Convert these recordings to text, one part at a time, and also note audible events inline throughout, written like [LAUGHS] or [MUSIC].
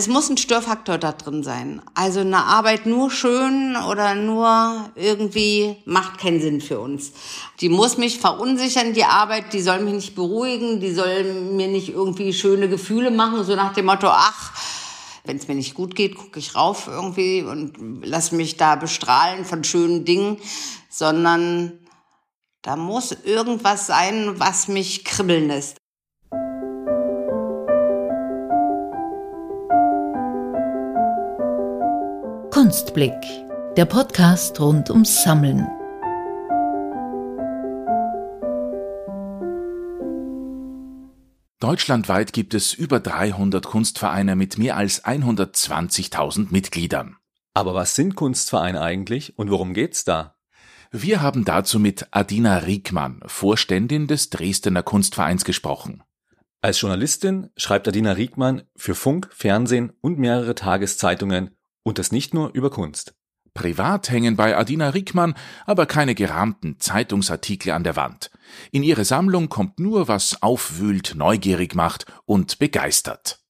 es muss ein Störfaktor da drin sein. Also eine Arbeit nur schön oder nur irgendwie macht keinen Sinn für uns. Die muss mich verunsichern, die Arbeit, die soll mich nicht beruhigen, die soll mir nicht irgendwie schöne Gefühle machen, so nach dem Motto, ach, wenn es mir nicht gut geht, gucke ich rauf irgendwie und lass mich da bestrahlen von schönen Dingen, sondern da muss irgendwas sein, was mich kribbeln lässt. Kunstblick, der Podcast rund ums Sammeln. Deutschlandweit gibt es über 300 Kunstvereine mit mehr als 120.000 Mitgliedern. Aber was sind Kunstvereine eigentlich und worum geht's da? Wir haben dazu mit Adina Riekmann, Vorständin des Dresdner Kunstvereins, gesprochen. Als Journalistin schreibt Adina Riekmann für Funk, Fernsehen und mehrere Tageszeitungen und das nicht nur über Kunst. Privat hängen bei Adina Rickmann aber keine gerahmten Zeitungsartikel an der Wand. In ihre Sammlung kommt nur, was aufwühlt, neugierig macht und begeistert.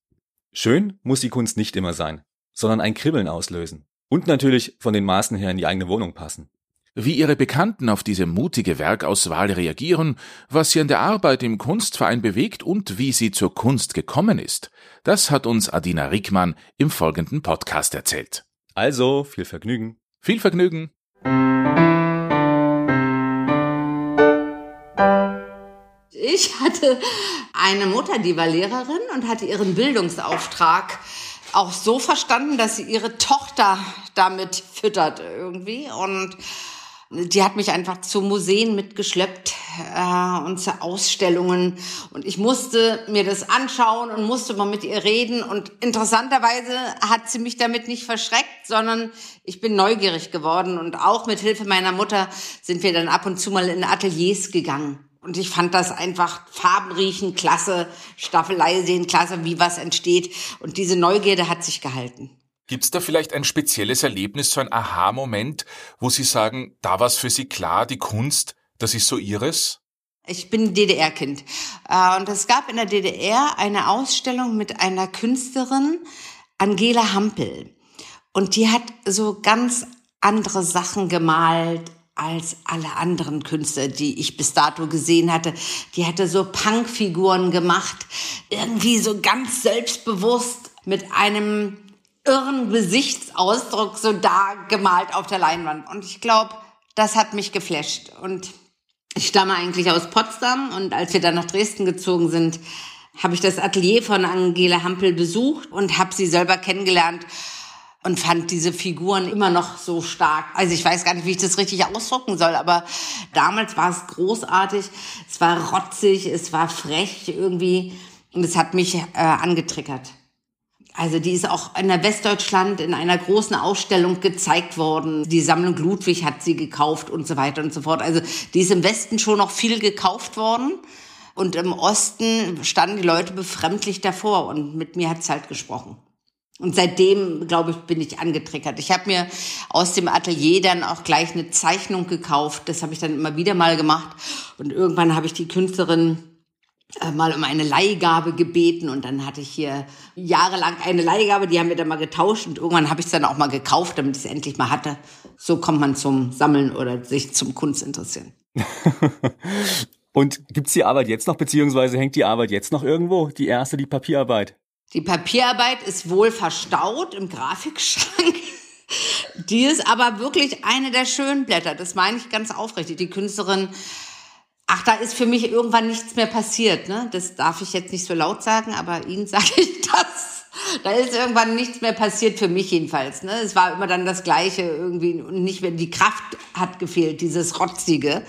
Schön muss die Kunst nicht immer sein, sondern ein Kribbeln auslösen. Und natürlich von den Maßen her in die eigene Wohnung passen. Wie ihre Bekannten auf diese mutige Werkauswahl reagieren, was sie an der Arbeit im Kunstverein bewegt und wie sie zur Kunst gekommen ist, das hat uns Adina Rickmann im folgenden Podcast erzählt. Also, viel Vergnügen. Viel Vergnügen. Ich hatte eine Mutter, die war Lehrerin und hatte ihren Bildungsauftrag auch so verstanden, dass sie ihre Tochter damit füttert irgendwie und die hat mich einfach zu Museen mitgeschleppt äh, und zu Ausstellungen. Und ich musste mir das anschauen und musste mal mit ihr reden. Und interessanterweise hat sie mich damit nicht verschreckt, sondern ich bin neugierig geworden. Und auch mit Hilfe meiner Mutter sind wir dann ab und zu mal in Ateliers gegangen. Und ich fand das einfach Farben riechen, klasse, Staffelei sehen, klasse, wie was entsteht. Und diese Neugierde hat sich gehalten. Gibt's da vielleicht ein spezielles Erlebnis, so ein Aha-Moment, wo Sie sagen, da war's für Sie klar, die Kunst, das ist so Ihres? Ich bin DDR-Kind. Äh, und es gab in der DDR eine Ausstellung mit einer Künstlerin, Angela Hampel. Und die hat so ganz andere Sachen gemalt als alle anderen Künstler, die ich bis dato gesehen hatte. Die hatte so Punkfiguren gemacht, irgendwie so ganz selbstbewusst mit einem irren Gesichtsausdruck so da gemalt auf der Leinwand. Und ich glaube, das hat mich geflasht. Und ich stamme eigentlich aus Potsdam und als wir dann nach Dresden gezogen sind, habe ich das Atelier von Angela Hampel besucht und habe sie selber kennengelernt und fand diese Figuren immer noch so stark. Also ich weiß gar nicht, wie ich das richtig ausdrucken soll, aber damals war es großartig, es war rotzig, es war frech irgendwie und es hat mich äh, angetriggert. Also die ist auch in der Westdeutschland in einer großen Ausstellung gezeigt worden. Die Sammlung Ludwig hat sie gekauft und so weiter und so fort. Also die ist im Westen schon noch viel gekauft worden. Und im Osten standen die Leute befremdlich davor und mit mir hat's halt gesprochen. Und seitdem, glaube ich, bin ich angetriggert. Ich habe mir aus dem Atelier dann auch gleich eine Zeichnung gekauft. Das habe ich dann immer wieder mal gemacht. Und irgendwann habe ich die Künstlerin mal um eine Leihgabe gebeten und dann hatte ich hier jahrelang eine Leihgabe, die haben wir dann mal getauscht und irgendwann habe ich es dann auch mal gekauft, damit ich es endlich mal hatte. So kommt man zum Sammeln oder sich zum Kunst interessieren. [LAUGHS] und gibt's die Arbeit jetzt noch, beziehungsweise hängt die Arbeit jetzt noch irgendwo, die erste, die Papierarbeit? Die Papierarbeit ist wohl verstaut im Grafikschrank. [LAUGHS] Die ist aber wirklich eine der schönen Blätter. Das meine ich ganz aufrichtig. Die Künstlerin Ach, da ist für mich irgendwann nichts mehr passiert. Ne? Das darf ich jetzt nicht so laut sagen, aber Ihnen [LAUGHS] sage ich das. Da ist irgendwann nichts mehr passiert für mich jedenfalls. Ne? Es war immer dann das Gleiche irgendwie und nicht mehr die Kraft hat gefehlt, dieses rotzige.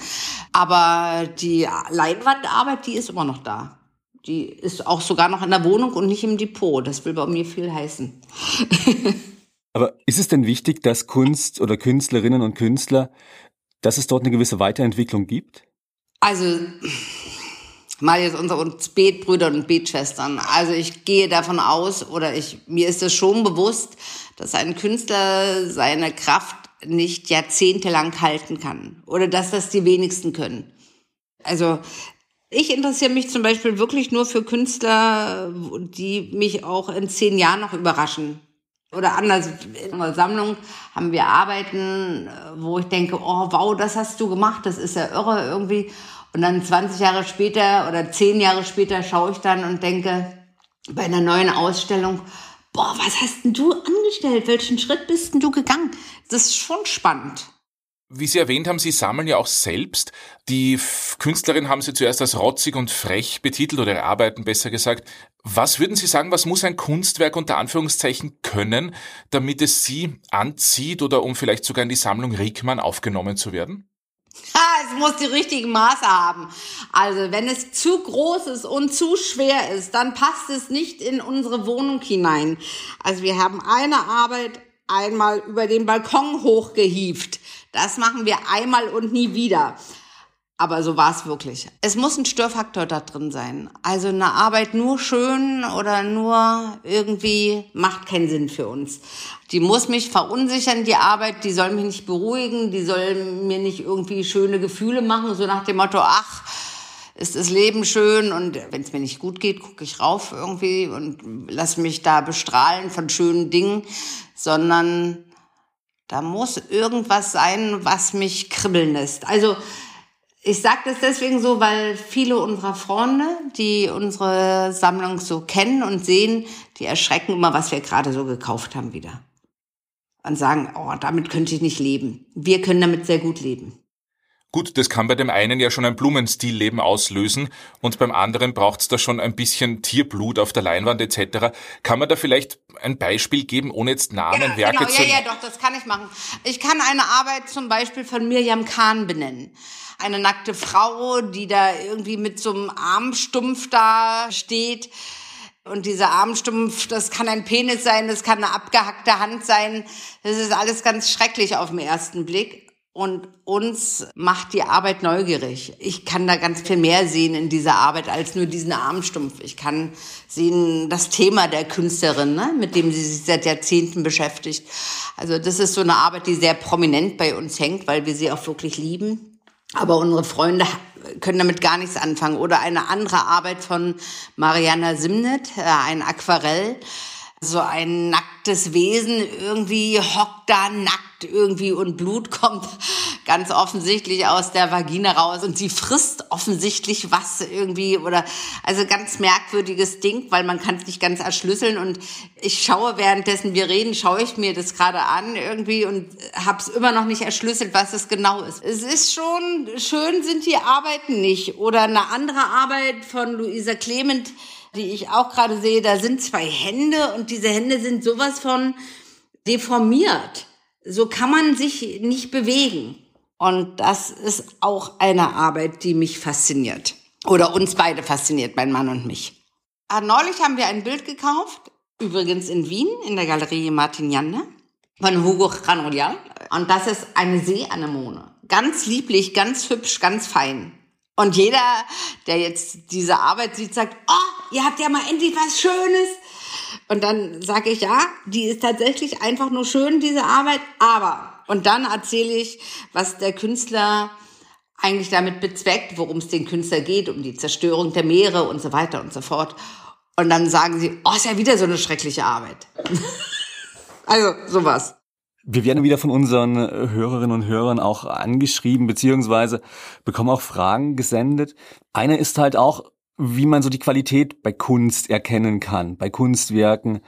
Aber die Leinwandarbeit, die ist immer noch da. Die ist auch sogar noch in der Wohnung und nicht im Depot. Das will bei mir viel heißen. [LAUGHS] Aber ist es denn wichtig, dass Kunst oder Künstlerinnen und Künstler, dass es dort eine gewisse Weiterentwicklung gibt? Also, mal jetzt unter uns Betbrüder und Betschwestern. Also ich gehe davon aus, oder ich, mir ist es schon bewusst, dass ein Künstler seine Kraft nicht jahrzehntelang halten kann. Oder dass das die wenigsten können. Also, Ich interessiere mich zum Beispiel wirklich nur für Künstler, die mich auch in zehn Jahren noch überraschen. Oder anders, in unserer Sammlung haben wir Arbeiten, wo ich denke, oh wow, das hast du gemacht, das ist ja irre irgendwie. Und dann 20 Jahre später oder 10 Jahre später schaue ich dann und denke bei einer neuen Ausstellung, boah, was hast denn du angestellt? Welchen Schritt bist denn du gegangen? Das ist schon spannend. Wie Sie erwähnt haben, Sie sammeln ja auch selbst. Die Künstlerin haben Sie zuerst als rotzig und frech betitelt oder Arbeiten besser gesagt. Was würden Sie sagen, was muss ein Kunstwerk unter Anführungszeichen können, damit es Sie anzieht oder um vielleicht sogar in die Sammlung Rickmann aufgenommen zu werden? Ha, es muss die richtigen Maße haben. Also wenn es zu groß ist und zu schwer ist, dann passt es nicht in unsere Wohnung hinein. Also wir haben eine Arbeit einmal über den Balkon hochgehieft. Das machen wir einmal und nie wieder. Aber so war es wirklich. Es muss ein Störfaktor da drin sein. Also eine Arbeit nur schön oder nur irgendwie macht keinen Sinn für uns. Die muss mich verunsichern, die Arbeit, die soll mich nicht beruhigen, die soll mir nicht irgendwie schöne Gefühle machen, so nach dem Motto, ach, ist das Leben schön und wenn es mir nicht gut geht, gucke ich rauf irgendwie und lass mich da bestrahlen von schönen Dingen, sondern da muss irgendwas sein, was mich kribbeln lässt. Also ich sage das deswegen so, weil viele unserer Freunde, die unsere Sammlung so kennen und sehen, die erschrecken immer, was wir gerade so gekauft haben wieder. Und sagen, oh, damit könnte ich nicht leben. Wir können damit sehr gut leben. Gut, das kann bei dem einen ja schon ein Blumenstillleben auslösen und beim anderen braucht's da schon ein bisschen Tierblut auf der Leinwand etc. Kann man da vielleicht ein Beispiel geben, ohne jetzt Namen, ja, Werke genau, zu... Ja, ja, doch, das kann ich machen. Ich kann eine Arbeit zum Beispiel von Mirjam Kahn benennen. Eine nackte Frau, die da irgendwie mit so einem Armstumpf da steht. Und dieser Armstumpf, das kann ein Penis sein, das kann eine abgehackte Hand sein. Das ist alles ganz schrecklich auf den ersten Blick. Und uns macht die Arbeit neugierig. Ich kann da ganz viel mehr sehen in dieser Arbeit als nur diesen Armstumpf. Ich kann sehen das Thema der Künstlerin, ne, mit dem sie sich seit Jahrzehnten beschäftigt. Also das ist so eine Arbeit, die sehr prominent bei uns hängt, weil wir sie auch wirklich lieben. Aber unsere Freunde können damit gar nichts anfangen. Oder eine andere Arbeit von Mariana Simnet, äh, ein Aquarell so ein nacktes Wesen irgendwie hockt da nackt irgendwie und Blut kommt ganz offensichtlich aus der Vagina raus und sie frisst offensichtlich was irgendwie oder also ganz merkwürdiges Ding, weil man kann es nicht ganz erschlüsseln und ich schaue währenddessen wir reden, schaue ich mir das gerade an irgendwie und hab's immer noch nicht erschlüsselt, was es genau ist. Es ist schon schön sind die Arbeiten nicht oder eine andere Arbeit von Luisa Clement die ich auch gerade sehe, da sind zwei Hände und diese Hände sind sowas von deformiert. So kann man sich nicht bewegen. Und das ist auch eine Arbeit, die mich fasziniert. Oder uns beide fasziniert, mein Mann und mich. Ah, neulich haben wir ein Bild gekauft, übrigens in Wien, in der Galerie Martin Janne, von Hugo Granolial. Und das ist eine Seeanemone. Ganz lieblich, ganz hübsch, ganz fein. Und jeder, der jetzt diese Arbeit sieht, sagt, oh, ihr habt ja mal endlich was Schönes. Und dann sage ich, ja, die ist tatsächlich einfach nur schön, diese Arbeit, aber, und dann erzähle ich, was der Künstler eigentlich damit bezweckt, worum es den Künstler geht, um die Zerstörung der Meere und so weiter und so fort. Und dann sagen sie, oh, ist ja wieder so eine schreckliche Arbeit. [LAUGHS] also, sowas. Wir werden wieder von unseren äh, Hörerinnen und Hörern auch angeschrieben, beziehungsweise bekommen auch Fragen gesendet. Eine ist halt auch, wie man so die Qualität bei Kunst erkennen kann, bei Kunstwerken.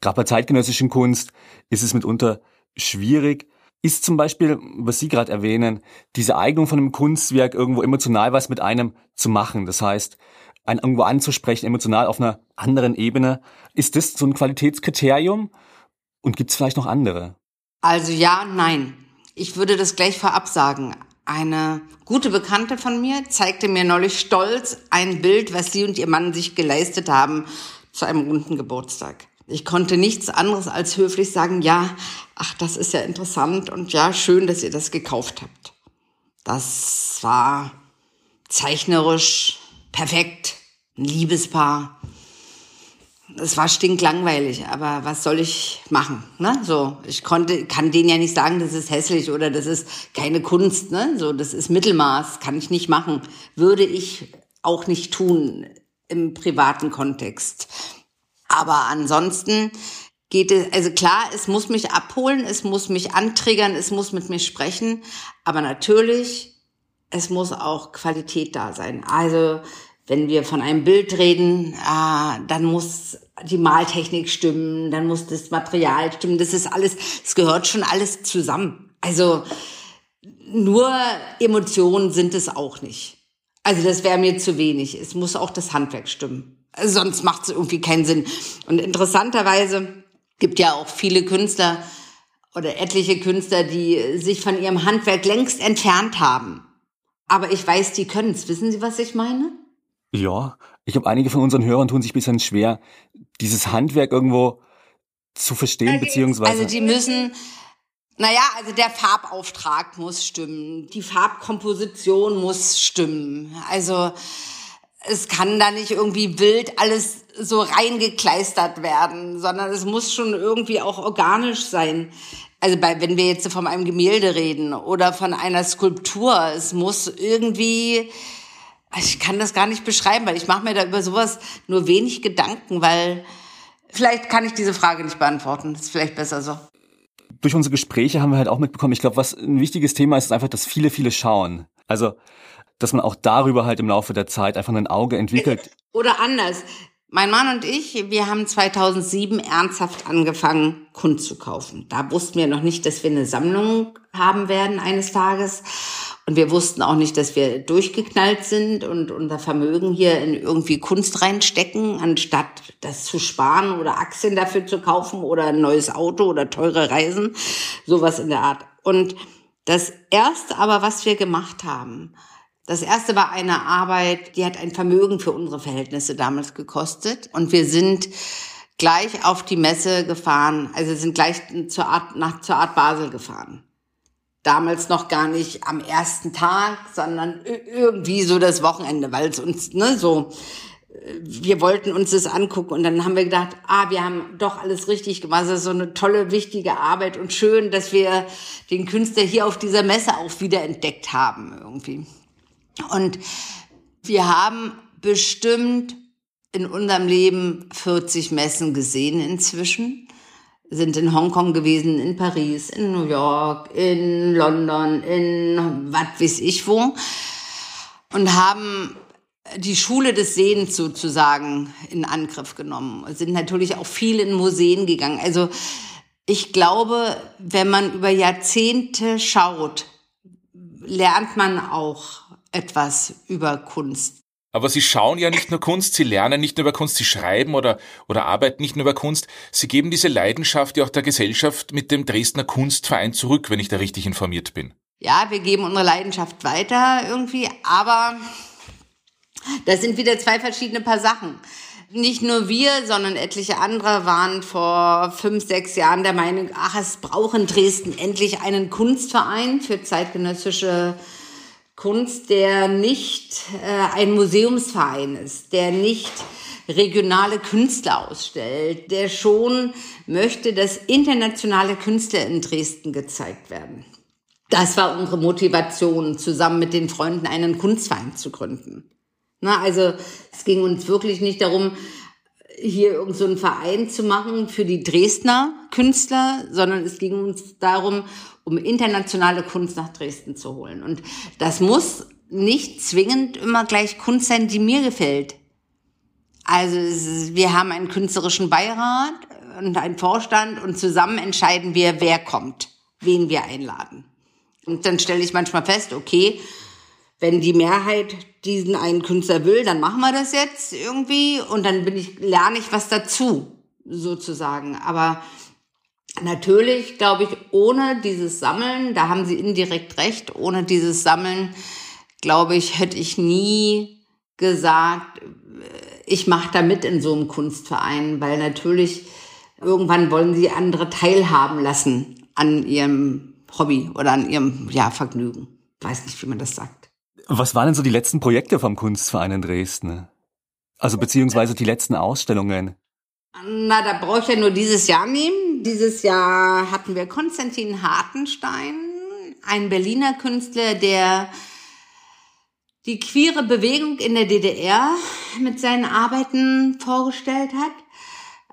Gerade bei zeitgenössischen Kunst ist es mitunter schwierig. Ist zum Beispiel, was Sie gerade erwähnen, diese Eignung von einem Kunstwerk irgendwo emotional was mit einem zu machen. Das heißt, einen irgendwo anzusprechen, emotional auf einer anderen Ebene. Ist das so ein Qualitätskriterium? Und gibt es vielleicht noch andere? Also ja und nein. Ich würde das gleich vorab sagen. Eine gute Bekannte von mir zeigte mir neulich stolz ein Bild, was sie und ihr Mann sich geleistet haben zu einem runden Geburtstag. Ich konnte nichts anderes als höflich sagen, ja, ach, das ist ja interessant und ja, schön, dass ihr das gekauft habt. Das war zeichnerisch perfekt, ein Liebespaar es war stinklangweilig, aber was soll ich machen? Ne? So, ich konnte, kann denen ja nicht sagen, das ist hässlich oder das ist keine Kunst. Ne? So, das ist Mittelmaß, kann ich nicht machen. Würde ich auch nicht tun im privaten Kontext. Aber ansonsten geht es, also klar, es muss mich abholen, es muss mich antriggern, es muss mit mir sprechen, aber natürlich, es muss auch Qualität da sein. Also wenn wir von einem Bild reden, äh, dann muss die Maltechnik stimmen, dann muss das Material stimmen, das ist alles, es gehört schon alles zusammen. Also nur Emotionen sind es auch nicht. Also das wäre mir zu wenig. Es muss auch das Handwerk stimmen. Also sonst macht es irgendwie keinen Sinn. Und interessanterweise gibt ja auch viele Künstler oder etliche Künstler, die sich von ihrem Handwerk längst entfernt haben. Aber ich weiß, die können es. Wissen Sie, was ich meine? Ja, ich glaube, einige von unseren Hörern tun sich ein bisschen schwer, dieses Handwerk irgendwo zu verstehen, beziehungsweise. Also die müssen, naja, also der Farbauftrag muss stimmen, die Farbkomposition muss stimmen. Also es kann da nicht irgendwie wild alles so reingekleistert werden, sondern es muss schon irgendwie auch organisch sein. Also bei, wenn wir jetzt von einem Gemälde reden oder von einer Skulptur, es muss irgendwie, ich kann das gar nicht beschreiben, weil ich mache mir da über sowas nur wenig Gedanken, weil vielleicht kann ich diese Frage nicht beantworten. Das ist vielleicht besser so. Durch unsere Gespräche haben wir halt auch mitbekommen, ich glaube, was ein wichtiges Thema ist, ist einfach, dass viele, viele schauen. Also dass man auch darüber halt im Laufe der Zeit einfach ein Auge entwickelt. [LAUGHS] Oder anders. Mein Mann und ich, wir haben 2007 ernsthaft angefangen, Kunst zu kaufen. Da wussten wir noch nicht, dass wir eine Sammlung haben werden eines Tages. Und wir wussten auch nicht, dass wir durchgeknallt sind und unser Vermögen hier in irgendwie Kunst reinstecken, anstatt das zu sparen oder Aktien dafür zu kaufen oder ein neues Auto oder teure Reisen. Sowas in der Art. Und das erste aber, was wir gemacht haben, das erste war eine Arbeit, die hat ein Vermögen für unsere Verhältnisse damals gekostet. Und wir sind gleich auf die Messe gefahren, also sind gleich zur Art, nach, zur Art Basel gefahren. Damals noch gar nicht am ersten Tag, sondern irgendwie so das Wochenende, weil es uns, ne, so, wir wollten uns das angucken und dann haben wir gedacht, ah, wir haben doch alles richtig gemacht. Das ist so eine tolle, wichtige Arbeit und schön, dass wir den Künstler hier auf dieser Messe auch wieder entdeckt haben irgendwie. Und wir haben bestimmt in unserem Leben 40 Messen gesehen inzwischen. Sind in Hongkong gewesen, in Paris, in New York, in London, in was weiß ich wo. Und haben die Schule des Sehens sozusagen in Angriff genommen. Sind natürlich auch viel in Museen gegangen. Also ich glaube, wenn man über Jahrzehnte schaut, lernt man auch etwas über Kunst. Aber Sie schauen ja nicht nur Kunst, Sie lernen nicht nur über Kunst, Sie schreiben oder, oder arbeiten nicht nur über Kunst. Sie geben diese Leidenschaft ja auch der Gesellschaft mit dem Dresdner Kunstverein zurück, wenn ich da richtig informiert bin. Ja, wir geben unsere Leidenschaft weiter irgendwie, aber das sind wieder zwei verschiedene Paar Sachen. Nicht nur wir, sondern etliche andere waren vor fünf, sechs Jahren der Meinung, ach, es braucht in Dresden endlich einen Kunstverein für zeitgenössische Kunst, der nicht äh, ein Museumsverein ist, der nicht regionale Künstler ausstellt, der schon möchte, dass internationale Künstler in Dresden gezeigt werden. Das war unsere Motivation, zusammen mit den Freunden einen Kunstverein zu gründen. Na, also es ging uns wirklich nicht darum, hier irgend so einen Verein zu machen für die Dresdner Künstler, sondern es ging uns darum, um internationale Kunst nach Dresden zu holen. Und das muss nicht zwingend immer gleich Kunst sein, die mir gefällt. Also wir haben einen künstlerischen Beirat und einen Vorstand und zusammen entscheiden wir, wer kommt, wen wir einladen. Und dann stelle ich manchmal fest, okay, wenn die Mehrheit diesen einen Künstler will, dann machen wir das jetzt irgendwie und dann bin ich, lerne ich was dazu, sozusagen. Aber natürlich, glaube ich, ohne dieses Sammeln, da haben Sie indirekt recht, ohne dieses Sammeln, glaube ich, hätte ich nie gesagt, ich mache da mit in so einem Kunstverein, weil natürlich irgendwann wollen Sie andere teilhaben lassen an ihrem Hobby oder an ihrem ja, Vergnügen. Weiß nicht, wie man das sagt. Was waren denn so die letzten Projekte vom Kunstverein in Dresden? Also beziehungsweise die letzten Ausstellungen? Na, da brauche ich ja nur dieses Jahr nehmen. Dieses Jahr hatten wir Konstantin Hartenstein, ein Berliner Künstler, der die queere Bewegung in der DDR mit seinen Arbeiten vorgestellt hat.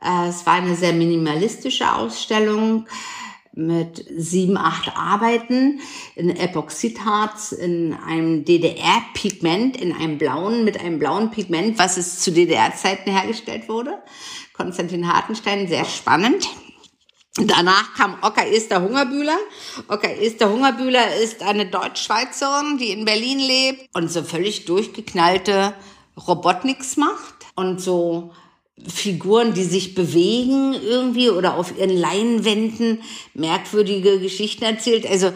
Äh, es war eine sehr minimalistische Ausstellung mit sieben, acht Arbeiten in Epoxidharz, in einem DDR-Pigment, in einem blauen, mit einem blauen Pigment, was es zu DDR-Zeiten hergestellt wurde. Konstantin Hartenstein, sehr spannend. Danach kam Ocker Esther Hungerbühler. Ocker Esther Hungerbühler ist eine Deutschschweizerin, die in Berlin lebt und so völlig durchgeknallte Robotniks macht und so Figuren, die sich bewegen irgendwie oder auf ihren Leinwänden merkwürdige Geschichten erzählt. Also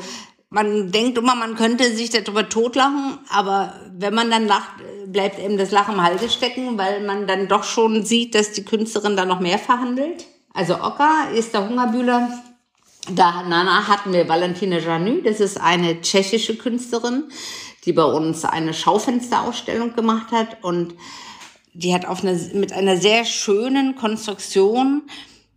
man denkt immer, man könnte sich darüber totlachen, aber wenn man dann lacht, bleibt eben das Lachen im Halse stecken, weil man dann doch schon sieht, dass die Künstlerin da noch mehr verhandelt. Also Oka ist der Hungerbühler. Danach hatten wir Valentine Janu, das ist eine tschechische Künstlerin, die bei uns eine Schaufensterausstellung gemacht hat und die hat auf eine, mit einer sehr schönen Konstruktion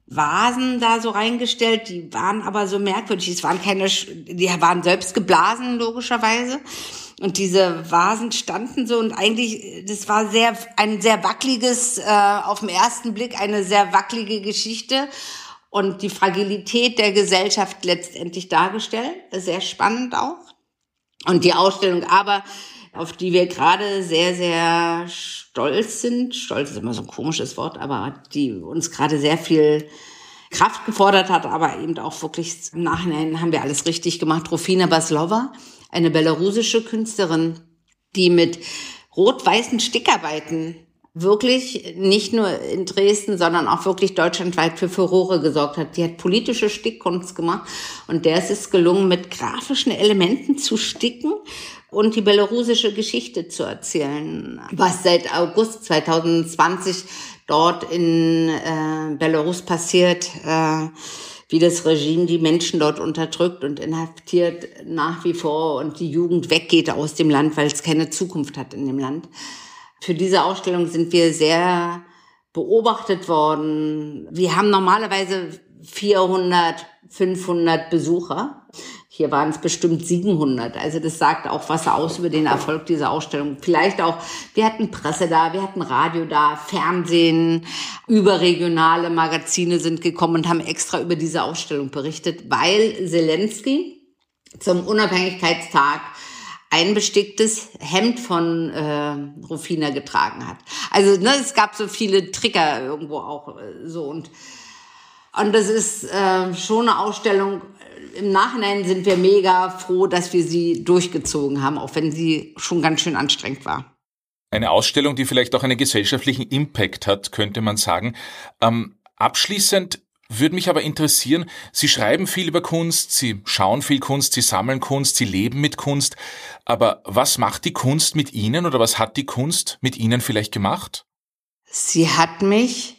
Vasen da so reingestellt, die waren aber so merkwürdig. Es waren keine, die waren selbst geblasen, logischerweise. Und diese Vasen standen so und eigentlich, das war sehr, ein sehr wackeliges, äh, auf den ersten Blick eine sehr wackelige Geschichte und die Fragilität der Gesellschaft letztendlich dargestellt. Sehr spannend auch. Und die Ausstellung aber auf die wir gerade sehr, sehr stolz sind. Stolz ist immer so ein komisches Wort, aber die uns gerade sehr viel Kraft gefordert hat, aber eben auch wirklich im Nachhinein haben wir alles richtig gemacht. Rufina Baslova, eine belarusische Künstlerin, die mit rot-weißen Stickarbeiten wirklich nicht nur in Dresden, sondern auch wirklich deutschlandweit für Furore gesorgt hat. Die hat politische Stickkunst gemacht und der ist es gelungen, mit grafischen Elementen zu sticken und die belarusische Geschichte zu erzählen, was seit August 2020 dort in äh, Belarus passiert, äh, wie das Regime die Menschen dort unterdrückt und inhaftiert nach wie vor und die Jugend weggeht aus dem Land, weil es keine Zukunft hat in dem Land. Für diese Ausstellung sind wir sehr beobachtet worden. Wir haben normalerweise 400, 500 Besucher. Hier waren es bestimmt 700. Also das sagt auch was aus über den Erfolg dieser Ausstellung. Vielleicht auch, wir hatten Presse da, wir hatten Radio da, Fernsehen, überregionale Magazine sind gekommen und haben extra über diese Ausstellung berichtet, weil Zelensky zum Unabhängigkeitstag ein besticktes Hemd von äh, Rufina getragen hat. Also ne, es gab so viele Trigger irgendwo auch äh, so und und das ist äh, schon eine Ausstellung. Im Nachhinein sind wir mega froh, dass wir sie durchgezogen haben, auch wenn sie schon ganz schön anstrengend war. Eine Ausstellung, die vielleicht auch einen gesellschaftlichen Impact hat, könnte man sagen. Ähm, abschließend würde mich aber interessieren, Sie schreiben viel über Kunst, Sie schauen viel Kunst, Sie sammeln Kunst, Sie leben mit Kunst. Aber was macht die Kunst mit Ihnen oder was hat die Kunst mit Ihnen vielleicht gemacht? Sie hat mich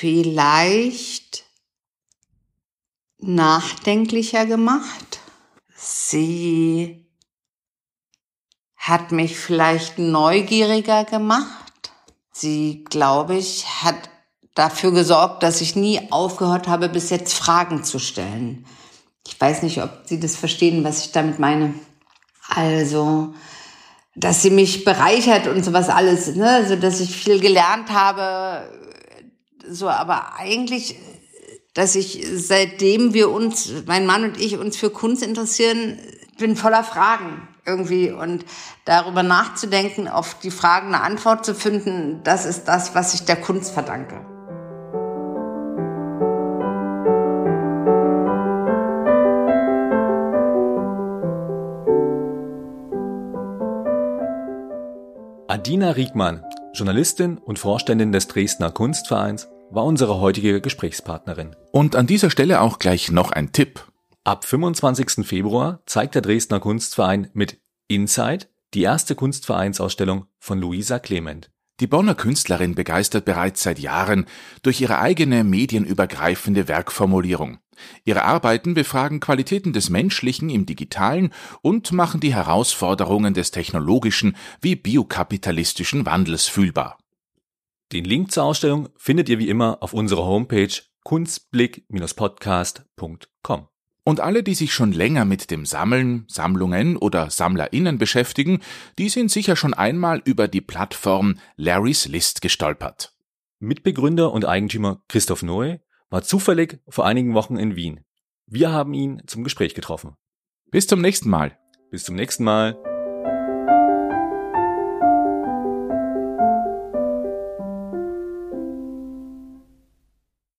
vielleicht nachdenklicher gemacht. Sie hat mich vielleicht neugieriger gemacht. Sie, glaube ich, hat dafür gesorgt, dass ich nie aufgehört habe, bis jetzt Fragen zu stellen. Ich weiß nicht, ob Sie das verstehen, was ich damit meine. Also, dass sie mich bereichert und sowas alles, ne, also dass ich viel gelernt habe, so, aber eigentlich, dass ich seitdem wir uns, mein Mann und ich uns für Kunst interessieren, bin voller Fragen irgendwie und darüber nachzudenken, auf die Fragen eine Antwort zu finden, das ist das, was ich der Kunst verdanke. Adina Riegmann, Journalistin und Vorständin des Dresdner Kunstvereins, war unsere heutige Gesprächspartnerin. Und an dieser Stelle auch gleich noch ein Tipp. Ab 25. Februar zeigt der Dresdner Kunstverein mit Inside die erste Kunstvereinsausstellung von Luisa Clement. Die Bonner Künstlerin begeistert bereits seit Jahren durch ihre eigene medienübergreifende Werkformulierung. Ihre Arbeiten befragen Qualitäten des Menschlichen im Digitalen und machen die Herausforderungen des technologischen wie biokapitalistischen Wandels fühlbar. Den Link zur Ausstellung findet ihr wie immer auf unserer Homepage kunstblick-podcast.com. Und alle, die sich schon länger mit dem Sammeln, Sammlungen oder SammlerInnen beschäftigen, die sind sicher schon einmal über die Plattform Larry's List gestolpert. Mitbegründer und Eigentümer Christoph Noe war zufällig vor einigen Wochen in Wien. Wir haben ihn zum Gespräch getroffen. Bis zum nächsten Mal. Bis zum nächsten Mal.